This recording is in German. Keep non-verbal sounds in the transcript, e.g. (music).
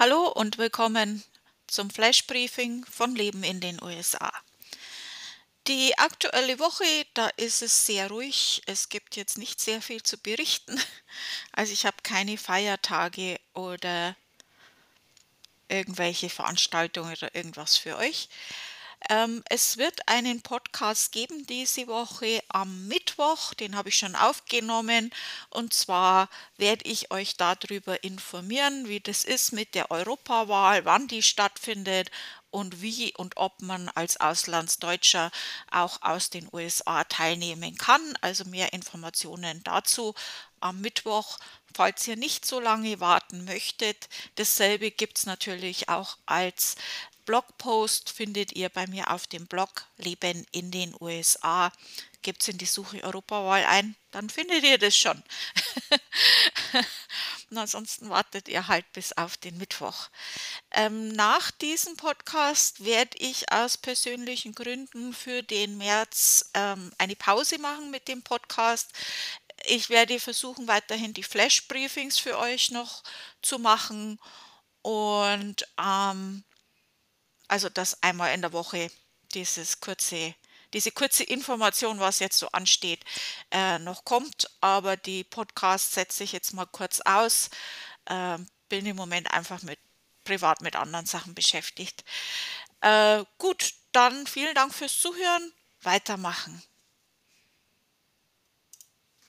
Hallo und willkommen zum Flash Briefing von Leben in den USA. Die aktuelle Woche, da ist es sehr ruhig. Es gibt jetzt nicht sehr viel zu berichten. Also ich habe keine Feiertage oder irgendwelche Veranstaltungen oder irgendwas für euch. Ähm, es wird einen Podcast geben diese Woche am Mittwoch, den habe ich schon aufgenommen. Und zwar werde ich euch darüber informieren, wie das ist mit der Europawahl, wann die stattfindet und wie und ob man als Auslandsdeutscher auch aus den USA teilnehmen kann. Also mehr Informationen dazu am Mittwoch. Falls ihr nicht so lange warten möchtet, dasselbe gibt es natürlich auch als Blogpost findet ihr bei mir auf dem Blog Leben in den USA. Gebt es in die Suche Europawahl ein, dann findet ihr das schon. (laughs) Und ansonsten wartet ihr halt bis auf den Mittwoch. Ähm, nach diesem Podcast werde ich aus persönlichen Gründen für den März ähm, eine Pause machen mit dem Podcast. Ich werde versuchen, weiterhin die Flash-Briefings für euch noch zu machen. Und ähm, also dass einmal in der Woche dieses kurze, diese kurze Information, was jetzt so ansteht, äh, noch kommt. Aber die Podcasts setze ich jetzt mal kurz aus. Äh, bin im Moment einfach mit privat mit anderen Sachen beschäftigt. Äh, gut, dann vielen Dank fürs Zuhören. Weitermachen.